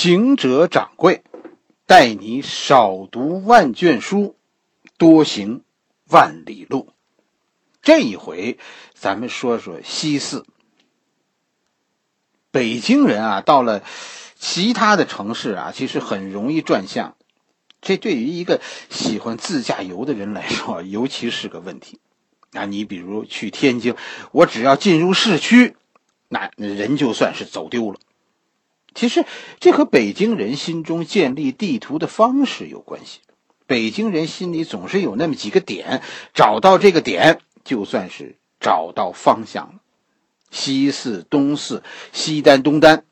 行者掌柜，带你少读万卷书，多行万里路。这一回，咱们说说西四。北京人啊，到了其他的城市啊，其实很容易转向。这对于一个喜欢自驾游的人来说，尤其是个问题。啊，你比如去天津，我只要进入市区，那人就算是走丢了。其实这和北京人心中建立地图的方式有关系。北京人心里总是有那么几个点，找到这个点，就算是找到方向了。西四、东四、西单、东单，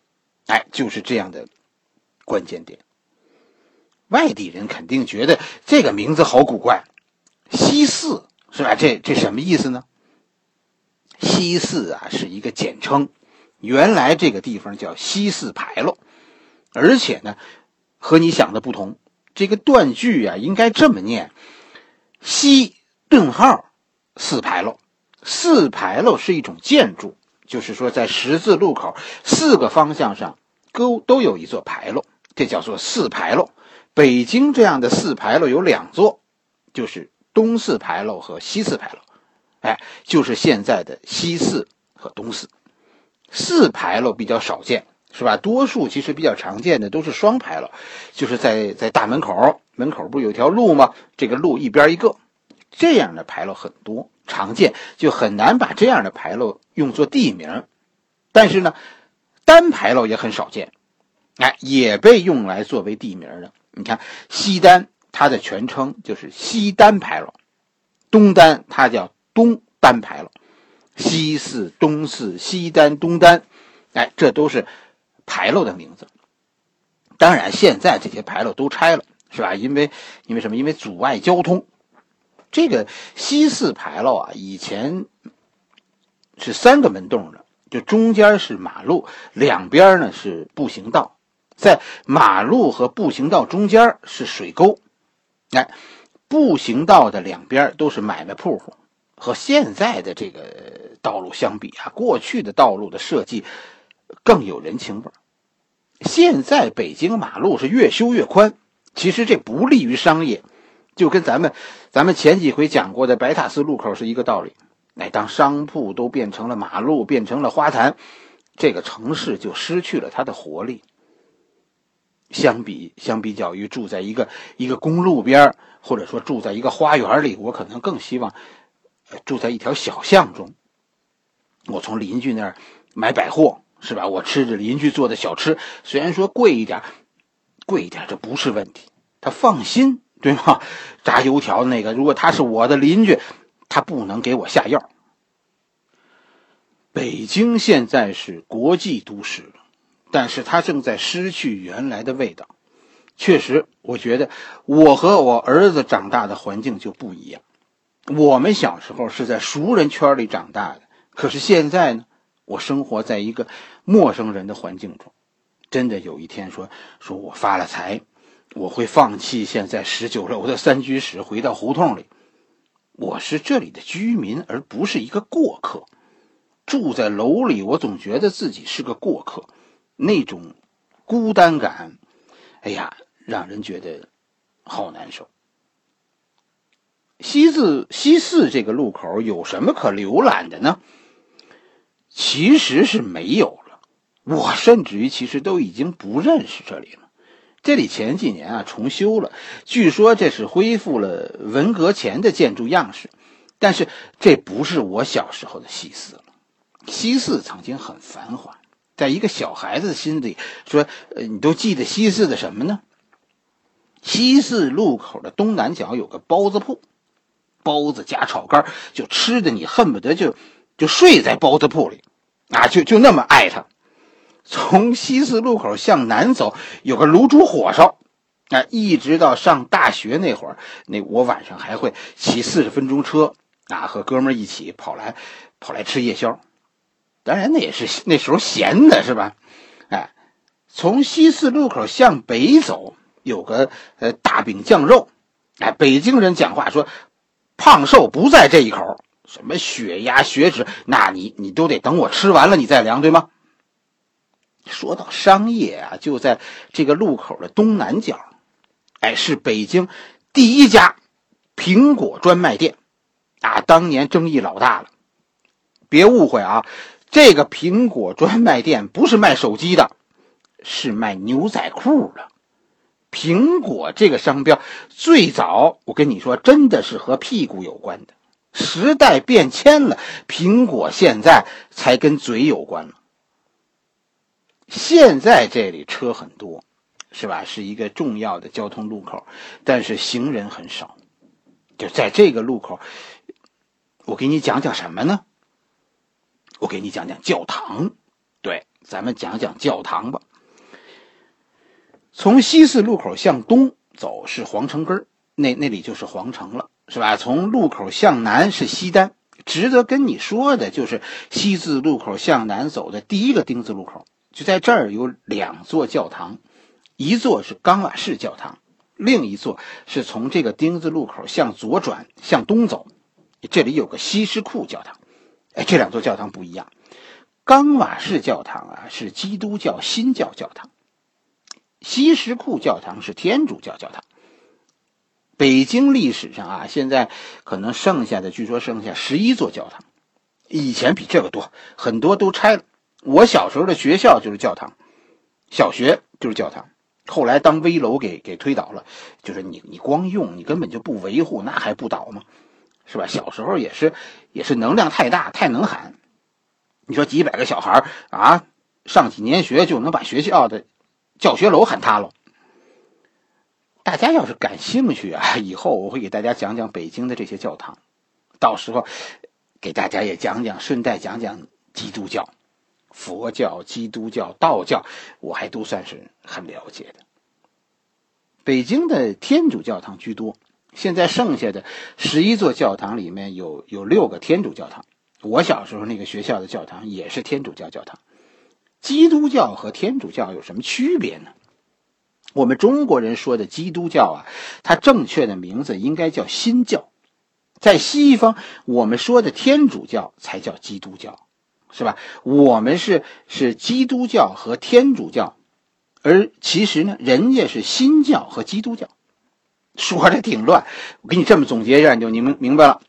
哎，就是这样的关键点。外地人肯定觉得这个名字好古怪，西四。是吧？这这什么意思呢？西四啊是一个简称，原来这个地方叫西四牌楼，而且呢，和你想的不同，这个断句啊应该这么念：西顿号四牌楼，四牌楼是一种建筑，就是说在十字路口四个方向上都都有一座牌楼，这叫做四牌楼。北京这样的四牌楼有两座，就是。东四牌楼和西四牌楼，哎，就是现在的西四和东四。四牌楼比较少见，是吧？多数其实比较常见的都是双牌楼，就是在在大门口门口不是有条路吗？这个路一边一个，这样的牌楼很多，常见，就很难把这样的牌楼用作地名。但是呢，单牌楼也很少见，哎，也被用来作为地名的。你看西单。它的全称就是西单牌楼，东单它叫东单牌楼，西四、东四、西单、东单，哎，这都是牌楼的名字。当然，现在这些牌楼都拆了，是吧？因为因为什么？因为阻碍交通。这个西四牌楼啊，以前是三个门洞的，就中间是马路，两边呢是步行道，在马路和步行道中间是水沟。哎，步行道的两边都是买卖铺户，和现在的这个道路相比啊，过去的道路的设计更有人情味现在北京马路是越修越宽，其实这不利于商业，就跟咱们咱们前几回讲过的白塔寺路口是一个道理。哎，当商铺都变成了马路，变成了花坛，这个城市就失去了它的活力。相比相比较于住在一个一个公路边或者说住在一个花园里，我可能更希望住在一条小巷中。我从邻居那儿买百货，是吧？我吃着邻居做的小吃，虽然说贵一点，贵一点这不是问题，他放心，对吗？炸油条的那个，如果他是我的邻居，他不能给我下药。北京现在是国际都市。但是它正在失去原来的味道。确实，我觉得我和我儿子长大的环境就不一样。我们小时候是在熟人圈里长大的，可是现在呢，我生活在一个陌生人的环境中。真的有一天说说我发了财，我会放弃现在十九楼的三居室，回到胡同里。我是这里的居民，而不是一个过客。住在楼里，我总觉得自己是个过客。那种孤单感，哎呀，让人觉得好难受。西四西四这个路口有什么可浏览的呢？其实是没有了。我甚至于其实都已经不认识这里了。这里前几年啊重修了，据说这是恢复了文革前的建筑样式，但是这不是我小时候的西四了。西四曾经很繁华。在一个小孩子的心里，说：“呃，你都记得西四的什么呢？西四路口的东南角有个包子铺，包子加炒肝，就吃的你恨不得就就睡在包子铺里，啊，就就那么爱它。从西四路口向南走，有个卤煮火烧，啊，一直到上大学那会儿，那我晚上还会骑四十分钟车，啊，和哥们一起跑来跑来吃夜宵。”当然，那也是那时候闲的，是吧？哎，从西四路口向北走，有个呃大饼酱肉。哎，北京人讲话说，胖瘦不在这一口。什么血压、血脂，那你你都得等我吃完了你再量，对吗？说到商业啊，就在这个路口的东南角，哎，是北京第一家苹果专卖店，啊，当年争议老大了。别误会啊，这个苹果专卖店不是卖手机的，是卖牛仔裤的。苹果这个商标最早，我跟你说，真的是和屁股有关的。时代变迁了，苹果现在才跟嘴有关了。现在这里车很多，是吧？是一个重要的交通路口，但是行人很少。就在这个路口，我给你讲讲什么呢？我给你讲讲教堂。对，咱们讲讲教堂吧。从西四路口向东走是皇城根那那里就是皇城了，是吧？从路口向南是西单。值得跟你说的就是西四路口向南走的第一个丁字路口。就在这儿有两座教堂，一座是冈瓦市教堂，另一座是从这个丁字路口向左转向东走，这里有个西什库教堂。哎，这两座教堂不一样，冈瓦市教堂啊是基督教新教教堂，西什库教堂是天主教教堂。北京历史上啊，现在可能剩下的据说剩下十一座教堂，以前比这个多，很多都拆了。我小时候的学校就是教堂，小学就是教堂，后来当危楼给给推倒了。就是你你光用，你根本就不维护，那还不倒吗？是吧？小时候也是也是能量太大，太能喊。你说几百个小孩啊，上几年学就能把学校的教学楼喊塌了。大家要是感兴趣啊，以后我会给大家讲讲北京的这些教堂，到时候给大家也讲讲，顺带讲讲基督教。佛教、基督教、道教，我还都算是很了解的。北京的天主教堂居多，现在剩下的十一座教堂里面有有六个天主教堂。我小时候那个学校的教堂也是天主教教堂。基督教和天主教有什么区别呢？我们中国人说的基督教啊，它正确的名字应该叫新教。在西方，我们说的天主教才叫基督教。是吧？我们是是基督教和天主教，而其实呢，人家是新教和基督教，说的挺乱。我给你这么总结一下，你就明明白了。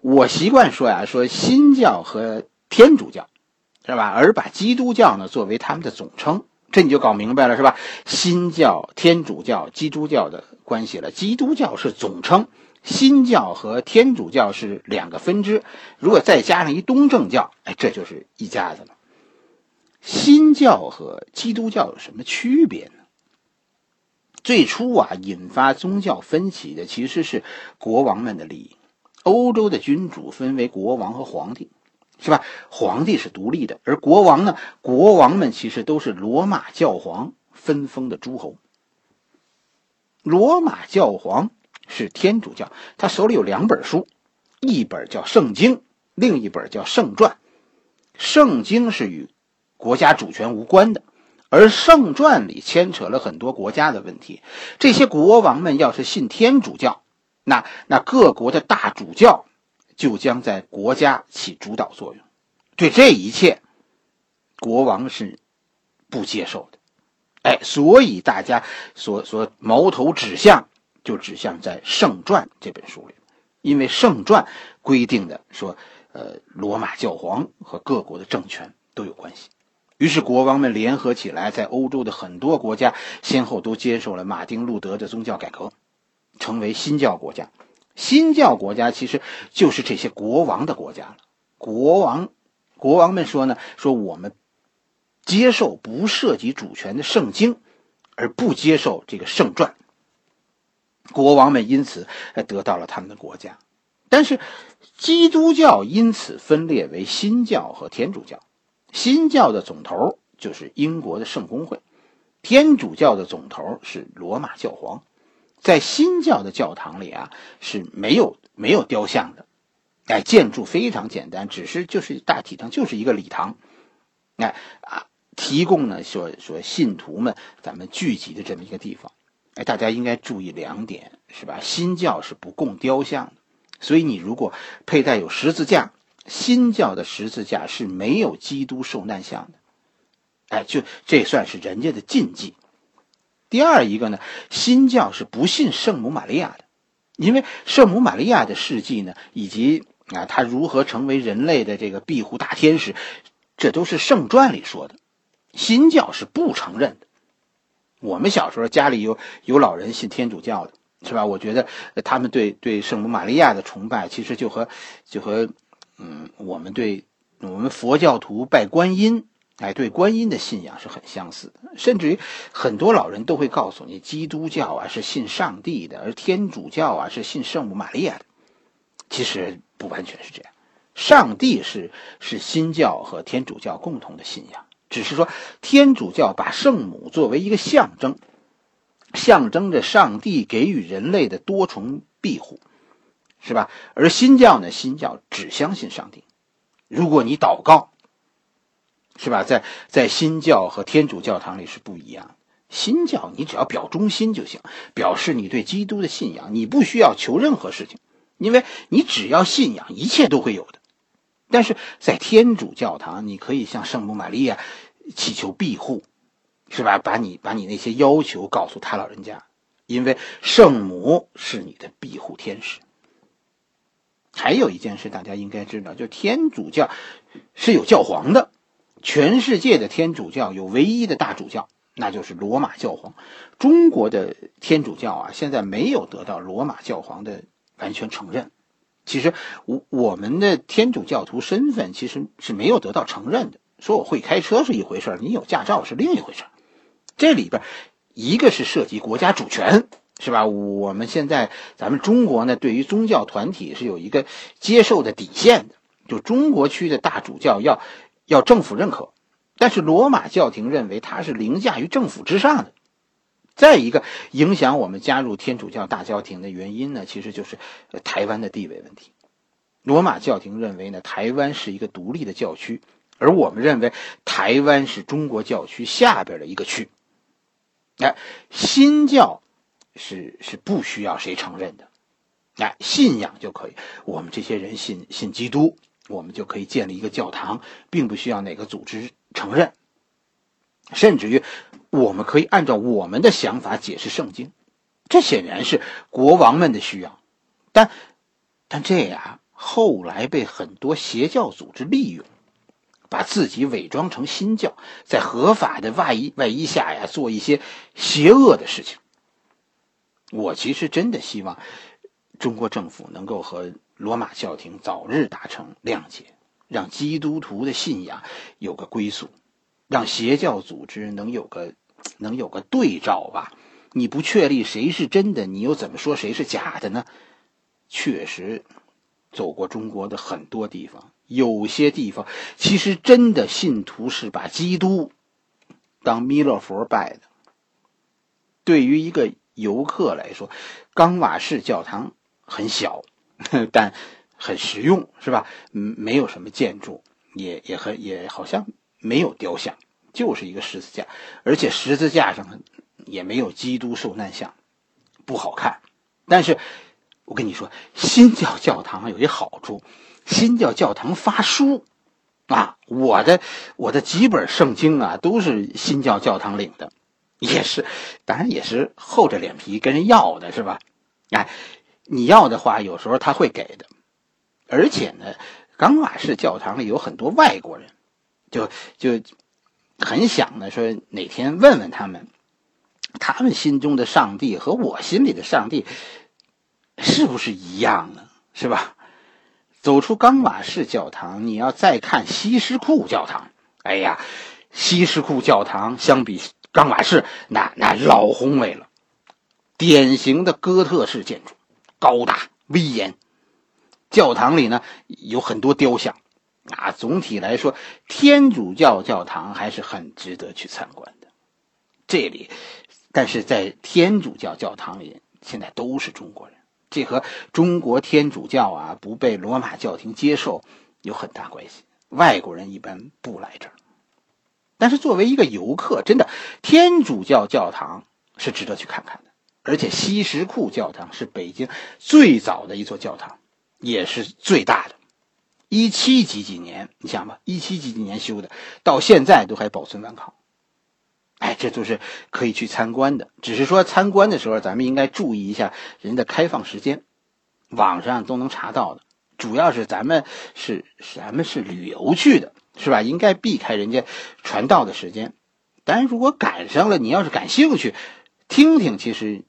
我习惯说呀，说新教和天主教，是吧？而把基督教呢作为他们的总称，这你就搞明白了，是吧？新教、天主教、基督教的关系了。基督教是总称。新教和天主教是两个分支，如果再加上一东正教，哎，这就是一家子了。新教和基督教有什么区别呢？最初啊，引发宗教分歧的其实是国王们的利益。欧洲的君主分为国王和皇帝，是吧？皇帝是独立的，而国王呢，国王们其实都是罗马教皇分封的诸侯。罗马教皇。是天主教，他手里有两本书，一本叫《圣经》，另一本叫《圣传》。圣经是与国家主权无关的，而圣传里牵扯了很多国家的问题。这些国王们要是信天主教，那那各国的大主教就将在国家起主导作用。对这一切，国王是不接受的。哎，所以大家所所矛头指向。就指向在《圣传》这本书里，因为《圣传》规定的说，呃，罗马教皇和各国的政权都有关系。于是国王们联合起来，在欧洲的很多国家先后都接受了马丁·路德的宗教改革，成为新教国家。新教国家其实就是这些国王的国家了。国王，国王们说呢，说我们接受不涉及主权的圣经，而不接受这个《圣传》。国王们因此得到了他们的国家，但是基督教因此分裂为新教和天主教。新教的总头就是英国的圣公会，天主教的总头是罗马教皇。在新教的教堂里啊是没有没有雕像的，哎，建筑非常简单，只是就是大体上就是一个礼堂，哎啊，提供呢说说信徒们咱们聚集的这么一个地方。哎，大家应该注意两点，是吧？新教是不供雕像的，所以你如果佩戴有十字架，新教的十字架是没有基督受难像的。哎，就这算是人家的禁忌。第二一个呢，新教是不信圣母玛利亚的，因为圣母玛利亚的事迹呢，以及啊她如何成为人类的这个庇护大天使，这都是圣传里说的，新教是不承认的。我们小时候家里有有老人信天主教的，是吧？我觉得他们对对圣母玛利亚的崇拜，其实就和就和嗯我们对我们佛教徒拜观音。哎，对观音的信仰是很相似的，甚至于很多老人都会告诉你，基督教啊是信上帝的，而天主教啊是信圣母玛利亚的。其实不完全是这样，上帝是是新教和天主教共同的信仰，只是说天主教把圣母作为一个象征，象征着上帝给予人类的多重庇护，是吧？而新教呢，新教只相信上帝，如果你祷告。是吧？在在新教和天主教堂里是不一样。新教你只要表忠心就行，表示你对基督的信仰，你不需要求任何事情，因为你只要信仰，一切都会有的。但是在天主教堂，你可以向圣母玛利亚祈求庇护，是吧？把你把你那些要求告诉他老人家，因为圣母是你的庇护天使。还有一件事大家应该知道，就天主教是有教皇的。全世界的天主教有唯一的大主教，那就是罗马教皇。中国的天主教啊，现在没有得到罗马教皇的完全承认。其实，我我们的天主教徒身份其实是没有得到承认的。说我会开车是一回事你有驾照是另一回事这里边，一个是涉及国家主权，是吧？我们现在咱们中国呢，对于宗教团体是有一个接受的底线的，就中国区的大主教要。要政府认可，但是罗马教廷认为它是凌驾于政府之上的。再一个影响我们加入天主教大教廷的原因呢，其实就是台湾的地位问题。罗马教廷认为呢，台湾是一个独立的教区，而我们认为台湾是中国教区下边的一个区。哎，新教是是不需要谁承认的，哎，信仰就可以。我们这些人信信基督。我们就可以建立一个教堂，并不需要哪个组织承认，甚至于我们可以按照我们的想法解释圣经，这显然是国王们的需要，但但这呀后来被很多邪教组织利用，把自己伪装成新教，在合法的外衣外衣下呀做一些邪恶的事情。我其实真的希望中国政府能够和。罗马教廷早日达成谅解，让基督徒的信仰有个归宿，让邪教组织能有个 能有个对照吧。你不确立谁是真的，你又怎么说谁是假的呢？确实，走过中国的很多地方，有些地方其实真的信徒是把基督当弥勒佛拜的。对于一个游客来说，冈瓦市教堂很小。但很实用，是吧？嗯，没有什么建筑，也也很也好像没有雕像，就是一个十字架，而且十字架上也没有基督受难像，不好看。但是，我跟你说，新教教堂有一好处，新教教堂发书啊，我的我的几本圣经啊，都是新教教堂领的，也是，当然也是厚着脸皮跟人要的，是吧？哎。你要的话，有时候他会给的，而且呢，冈瓦市教堂里有很多外国人，就就很想呢说哪天问问他们，他们心中的上帝和我心里的上帝是不是一样呢？是吧？走出冈瓦市教堂，你要再看西什库教堂，哎呀，西什库教堂相比冈瓦市，那那老宏伟了，典型的哥特式建筑。高大威严，教堂里呢有很多雕像，啊，总体来说，天主教教堂还是很值得去参观的。这里，但是在天主教教堂里，现在都是中国人，这和中国天主教啊不被罗马教廷接受有很大关系。外国人一般不来这儿，但是作为一个游客，真的天主教教堂是值得去看看的。而且西什库教堂是北京最早的一座教堂，也是最大的。一七几几年，你想吧，一七几几年修的，到现在都还保存完好。哎，这都是可以去参观的。只是说参观的时候，咱们应该注意一下人的开放时间，网上都能查到的。主要是咱们是咱们是旅游去的，是吧？应该避开人家传道的时间。但是如果赶上了，你要是感兴趣，听听，其实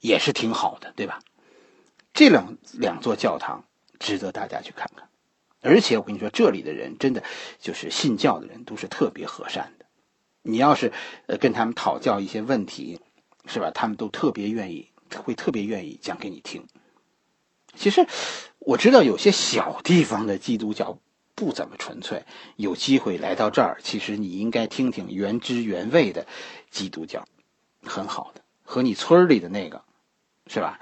也是挺好的，对吧？这两两座教堂值得大家去看看。而且我跟你说，这里的人真的就是信教的人，都是特别和善的。你要是呃跟他们讨教一些问题，是吧？他们都特别愿意，会特别愿意讲给你听。其实我知道有些小地方的基督教不怎么纯粹，有机会来到这儿，其实你应该听听原汁原味的基督教，很好的。和你村里的那个，是吧？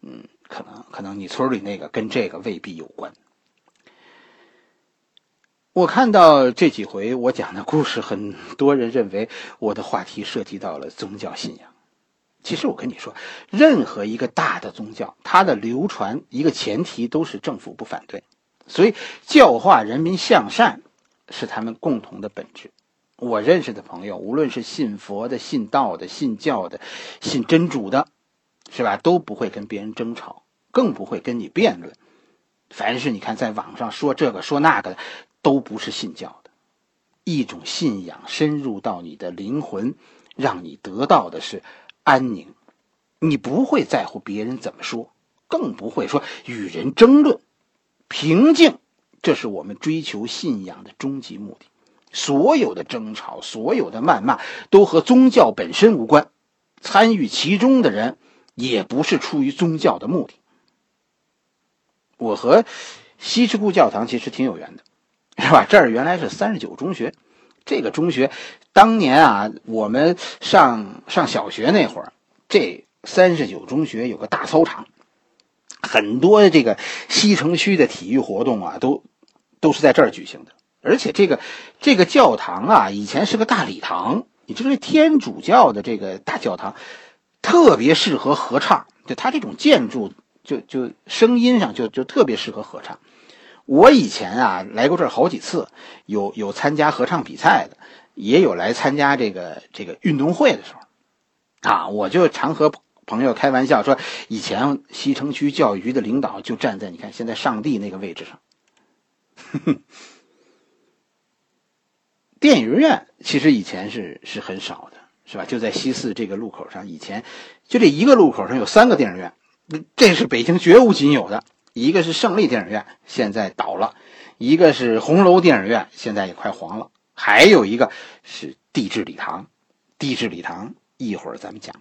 嗯，可能可能你村里那个跟这个未必有关。我看到这几回我讲的故事，很多人认为我的话题涉及到了宗教信仰。其实我跟你说，任何一个大的宗教，它的流传一个前提都是政府不反对，所以教化人民向善是他们共同的本质。我认识的朋友，无论是信佛的、信道的、信教的、信真主的，是吧，都不会跟别人争吵，更不会跟你辩论。凡是你看在网上说这个说那个的。都不是信教的，一种信仰深入到你的灵魂，让你得到的是安宁。你不会在乎别人怎么说，更不会说与人争论。平静，这是我们追求信仰的终极目的。所有的争吵，所有的谩骂，都和宗教本身无关。参与其中的人，也不是出于宗教的目的。我和西直库教堂其实挺有缘的。是吧？这儿原来是三十九中学，这个中学当年啊，我们上上小学那会儿，这三十九中学有个大操场，很多这个西城区的体育活动啊，都都是在这儿举行的。而且这个这个教堂啊，以前是个大礼堂，你知道这天主教的这个大教堂，特别适合合唱，就它这种建筑，就就声音上就就特别适合合唱。我以前啊来过这儿好几次，有有参加合唱比赛的，也有来参加这个这个运动会的时候，啊，我就常和朋友开玩笑说，以前西城区教育局的领导就站在你看现在上帝那个位置上。电影院其实以前是是很少的，是吧？就在西四这个路口上，以前就这一个路口上有三个电影院，这是北京绝无仅有的。一个是胜利电影院，现在倒了；一个是红楼电影院，现在也快黄了；还有一个是地质礼堂。地质礼堂一会儿咱们讲。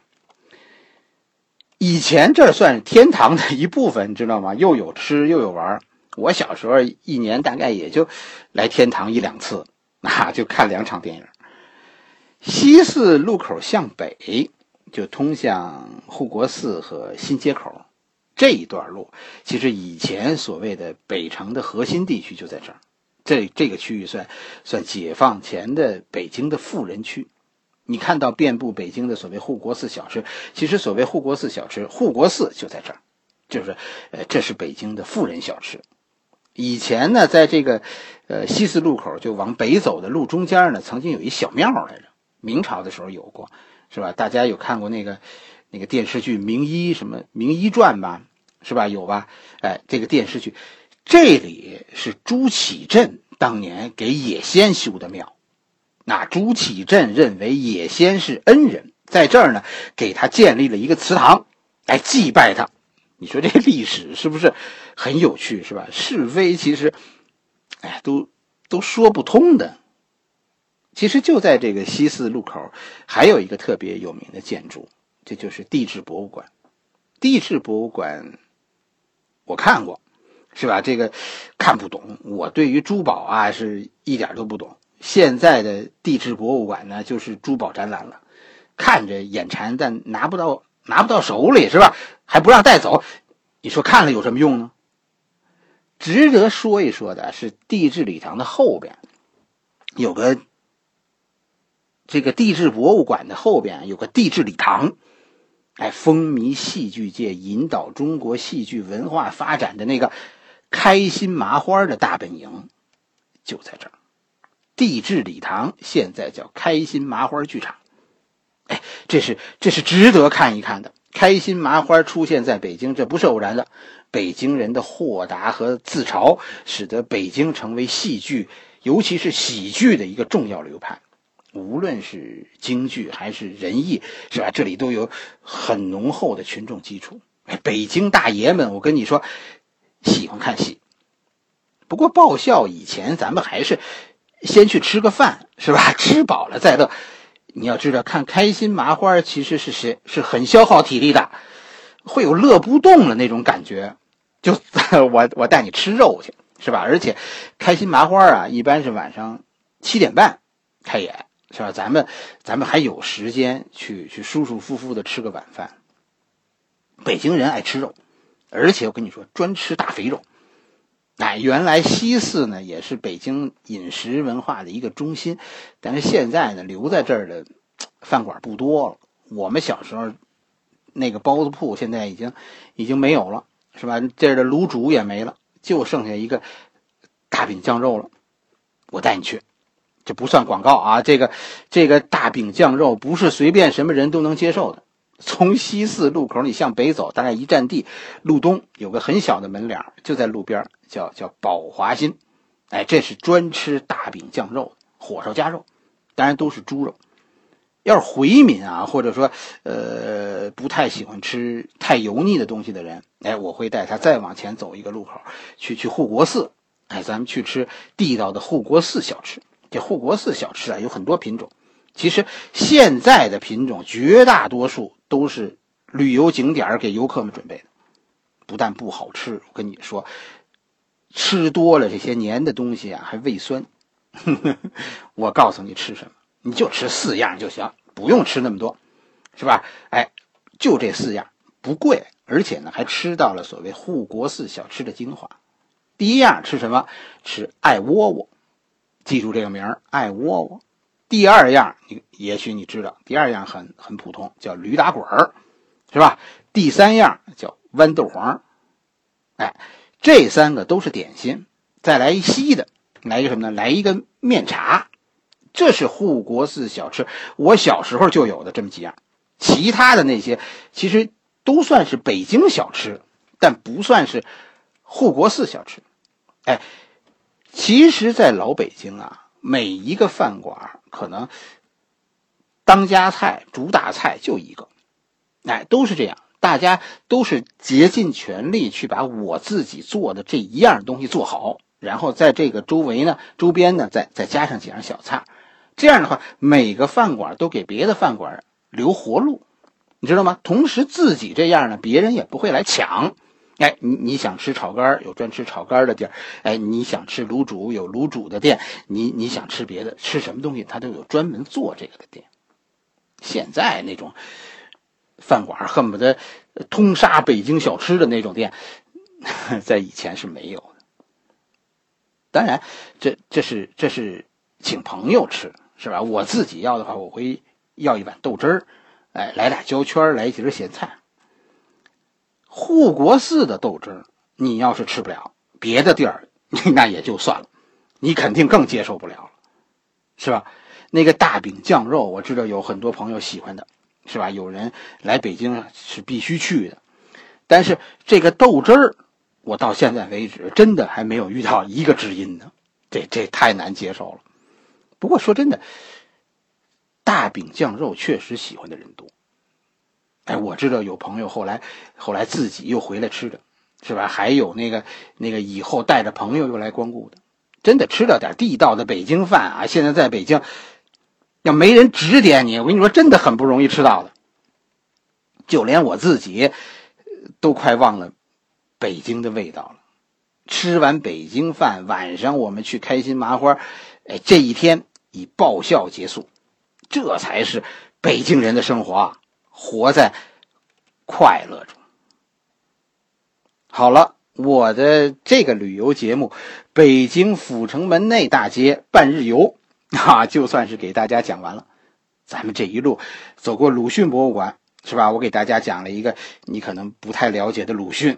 以前这算天堂的一部分，你知道吗？又有吃又有玩。我小时候一年大概也就来天堂一两次，啊，就看两场电影。西四路口向北就通向护国寺和新街口。这一段路，其实以前所谓的北城的核心地区就在这儿，这这个区域算算解放前的北京的富人区。你看到遍布北京的所谓护国寺小吃，其实所谓护国寺小吃，护国寺就在这儿，就是呃，这是北京的富人小吃。以前呢，在这个呃西四路口就往北走的路中间呢，曾经有一小庙来着，明朝的时候有过，是吧？大家有看过那个那个电视剧《名医》什么《名医传》吧？是吧？有吧？哎，这个电视剧，这里是朱祁镇当年给野仙修的庙。那朱祁镇认为野仙是恩人，在这儿呢，给他建立了一个祠堂，来祭拜他。你说这历史是不是很有趣？是吧？是非其实，哎，都都说不通的。其实就在这个西四路口，还有一个特别有名的建筑，这就是地质博物馆。地质博物馆。我看过，是吧？这个看不懂。我对于珠宝啊是一点都不懂。现在的地质博物馆呢，就是珠宝展览了，看着眼馋，但拿不到拿不到手里，是吧？还不让带走，你说看了有什么用呢？值得说一说的是地质礼堂的后边，有个这个地质博物馆的后边有个地质礼堂。哎，风靡戏剧界，引导中国戏剧文化发展的那个开心麻花的大本营，就在这儿。地质礼堂现在叫开心麻花剧场，哎这是这是值得看一看的。开心麻花出现在北京，这不是偶然的。北京人的豁达和自嘲，使得北京成为戏剧，尤其是喜剧的一个重要流派。无论是京剧还是人艺，是吧？这里都有很浓厚的群众基础。北京大爷们，我跟你说，喜欢看戏。不过爆笑以前，咱们还是先去吃个饭，是吧？吃饱了再乐。你要知道，看开心麻花其实是是是很消耗体力的，会有乐不动了那种感觉。就我我带你吃肉去，是吧？而且开心麻花啊，一般是晚上七点半开演。是吧？咱们咱们还有时间去去舒舒服服的吃个晚饭。北京人爱吃肉，而且我跟你说，专吃大肥肉。哎，原来西四呢也是北京饮食文化的一个中心，但是现在呢留在这儿的饭馆不多了。我们小时候那个包子铺现在已经已经没有了，是吧？这儿的卤煮也没了，就剩下一个大饼酱肉了。我带你去。这不算广告啊！这个，这个大饼酱肉不是随便什么人都能接受的。从西四路口你向北走，大概一站地，路东有个很小的门脸就在路边，叫叫宝华新。哎，这是专吃大饼酱肉，火烧夹肉，当然都是猪肉。要是回民啊，或者说呃不太喜欢吃太油腻的东西的人，哎，我会带他再往前走一个路口，去去护国寺。哎，咱们去吃地道的护国寺小吃。这护国寺小吃啊，有很多品种。其实现在的品种绝大多数都是旅游景点给游客们准备的，不但不好吃，我跟你说，吃多了这些黏的东西啊，还胃酸。我告诉你吃什么，你就吃四样就行，不用吃那么多，是吧？哎，就这四样，不贵，而且呢，还吃到了所谓护国寺小吃的精华。第一样吃什么？吃艾窝窝。记住这个名儿，爱窝窝。第二样，你也许你知道，第二样很很普通，叫驴打滚儿，是吧？第三样叫豌豆黄，哎，这三个都是点心。再来一稀的，来一个什么呢？来一个面茶，这是护国寺小吃。我小时候就有的这么几样，其他的那些其实都算是北京小吃，但不算是护国寺小吃。哎。其实，在老北京啊，每一个饭馆可能当家菜、主打菜就一个，哎，都是这样。大家都是竭尽全力去把我自己做的这一样东西做好，然后在这个周围呢、周边呢，再再加上几样小菜。这样的话，每个饭馆都给别的饭馆留活路，你知道吗？同时，自己这样呢，别人也不会来抢。哎，你你想吃炒肝有专吃炒肝的地儿；哎，你想吃卤煮有卤煮的店；你你想吃别的，吃什么东西他都有专门做这个的店。现在那种饭馆恨不得通杀北京小吃的那种店，在以前是没有的。当然，这这是这是请朋友吃是吧？我自己要的话，我会要一碗豆汁儿，哎，来俩焦圈，来几根咸菜。护国寺的豆汁儿，你要是吃不了，别的地儿 那也就算了，你肯定更接受不了了，是吧？那个大饼酱肉，我知道有很多朋友喜欢的，是吧？有人来北京是必须去的，但是这个豆汁儿，我到现在为止真的还没有遇到一个知音呢，这这太难接受了。不过说真的，大饼酱肉确实喜欢的人多。哎，我知道有朋友后来，后来自己又回来吃的，是吧？还有那个那个以后带着朋友又来光顾的，真的吃了点地道的北京饭啊！现在在北京，要没人指点你，我跟你说，真的很不容易吃到的。就连我自己，都快忘了北京的味道了。吃完北京饭，晚上我们去开心麻花，哎，这一天以爆笑结束，这才是北京人的生活啊！活在快乐中。好了，我的这个旅游节目《北京阜成门内大街半日游》啊，就算是给大家讲完了。咱们这一路走过鲁迅博物馆，是吧？我给大家讲了一个你可能不太了解的鲁迅。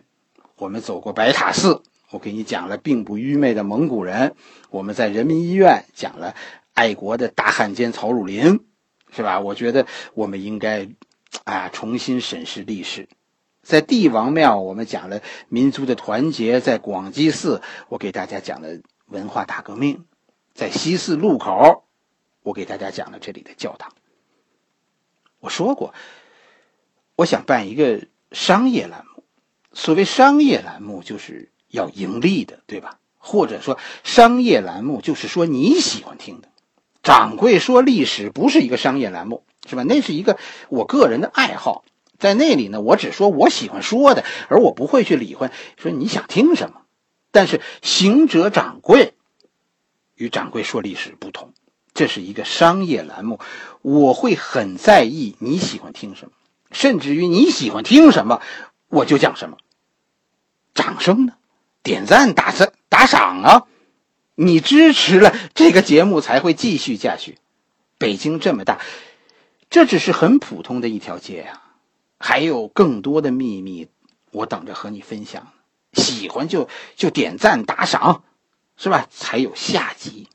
我们走过白塔寺，我给你讲了并不愚昧的蒙古人。我们在人民医院讲了爱国的大汉奸曹汝霖。是吧？我觉得我们应该啊重新审视历史。在帝王庙，我们讲了民族的团结；在广济寺，我给大家讲了文化大革命；在西四路口，我给大家讲了这里的教堂。我说过，我想办一个商业栏目。所谓商业栏目，就是要盈利的，对吧？或者说，商业栏目就是说你喜欢听的。掌柜说历史不是一个商业栏目，是吧？那是一个我个人的爱好。在那里呢，我只说我喜欢说的，而我不会去理会说你想听什么。但是行者掌柜与掌柜说历史不同，这是一个商业栏目，我会很在意你喜欢听什么，甚至于你喜欢听什么，我就讲什么。掌声呢？点赞、打赞、打赏啊！你支持了这个节目才会继续下去。北京这么大，这只是很普通的一条街呀。还有更多的秘密，我等着和你分享。喜欢就就点赞打赏，是吧？才有下集，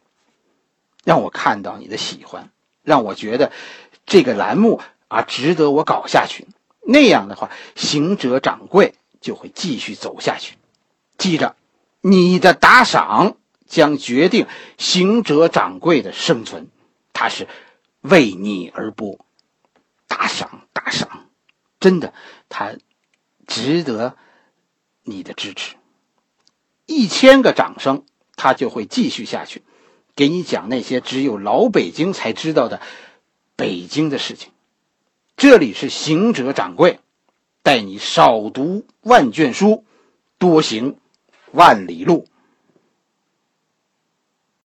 让我看到你的喜欢，让我觉得这个栏目啊值得我搞下去。那样的话，行者掌柜就会继续走下去。记着，你的打赏将决定行者掌柜的生存，他是为你而播。打赏打赏。真的，他值得你的支持。一千个掌声，他就会继续下去，给你讲那些只有老北京才知道的北京的事情。这里是行者掌柜，带你少读万卷书，多行万里路。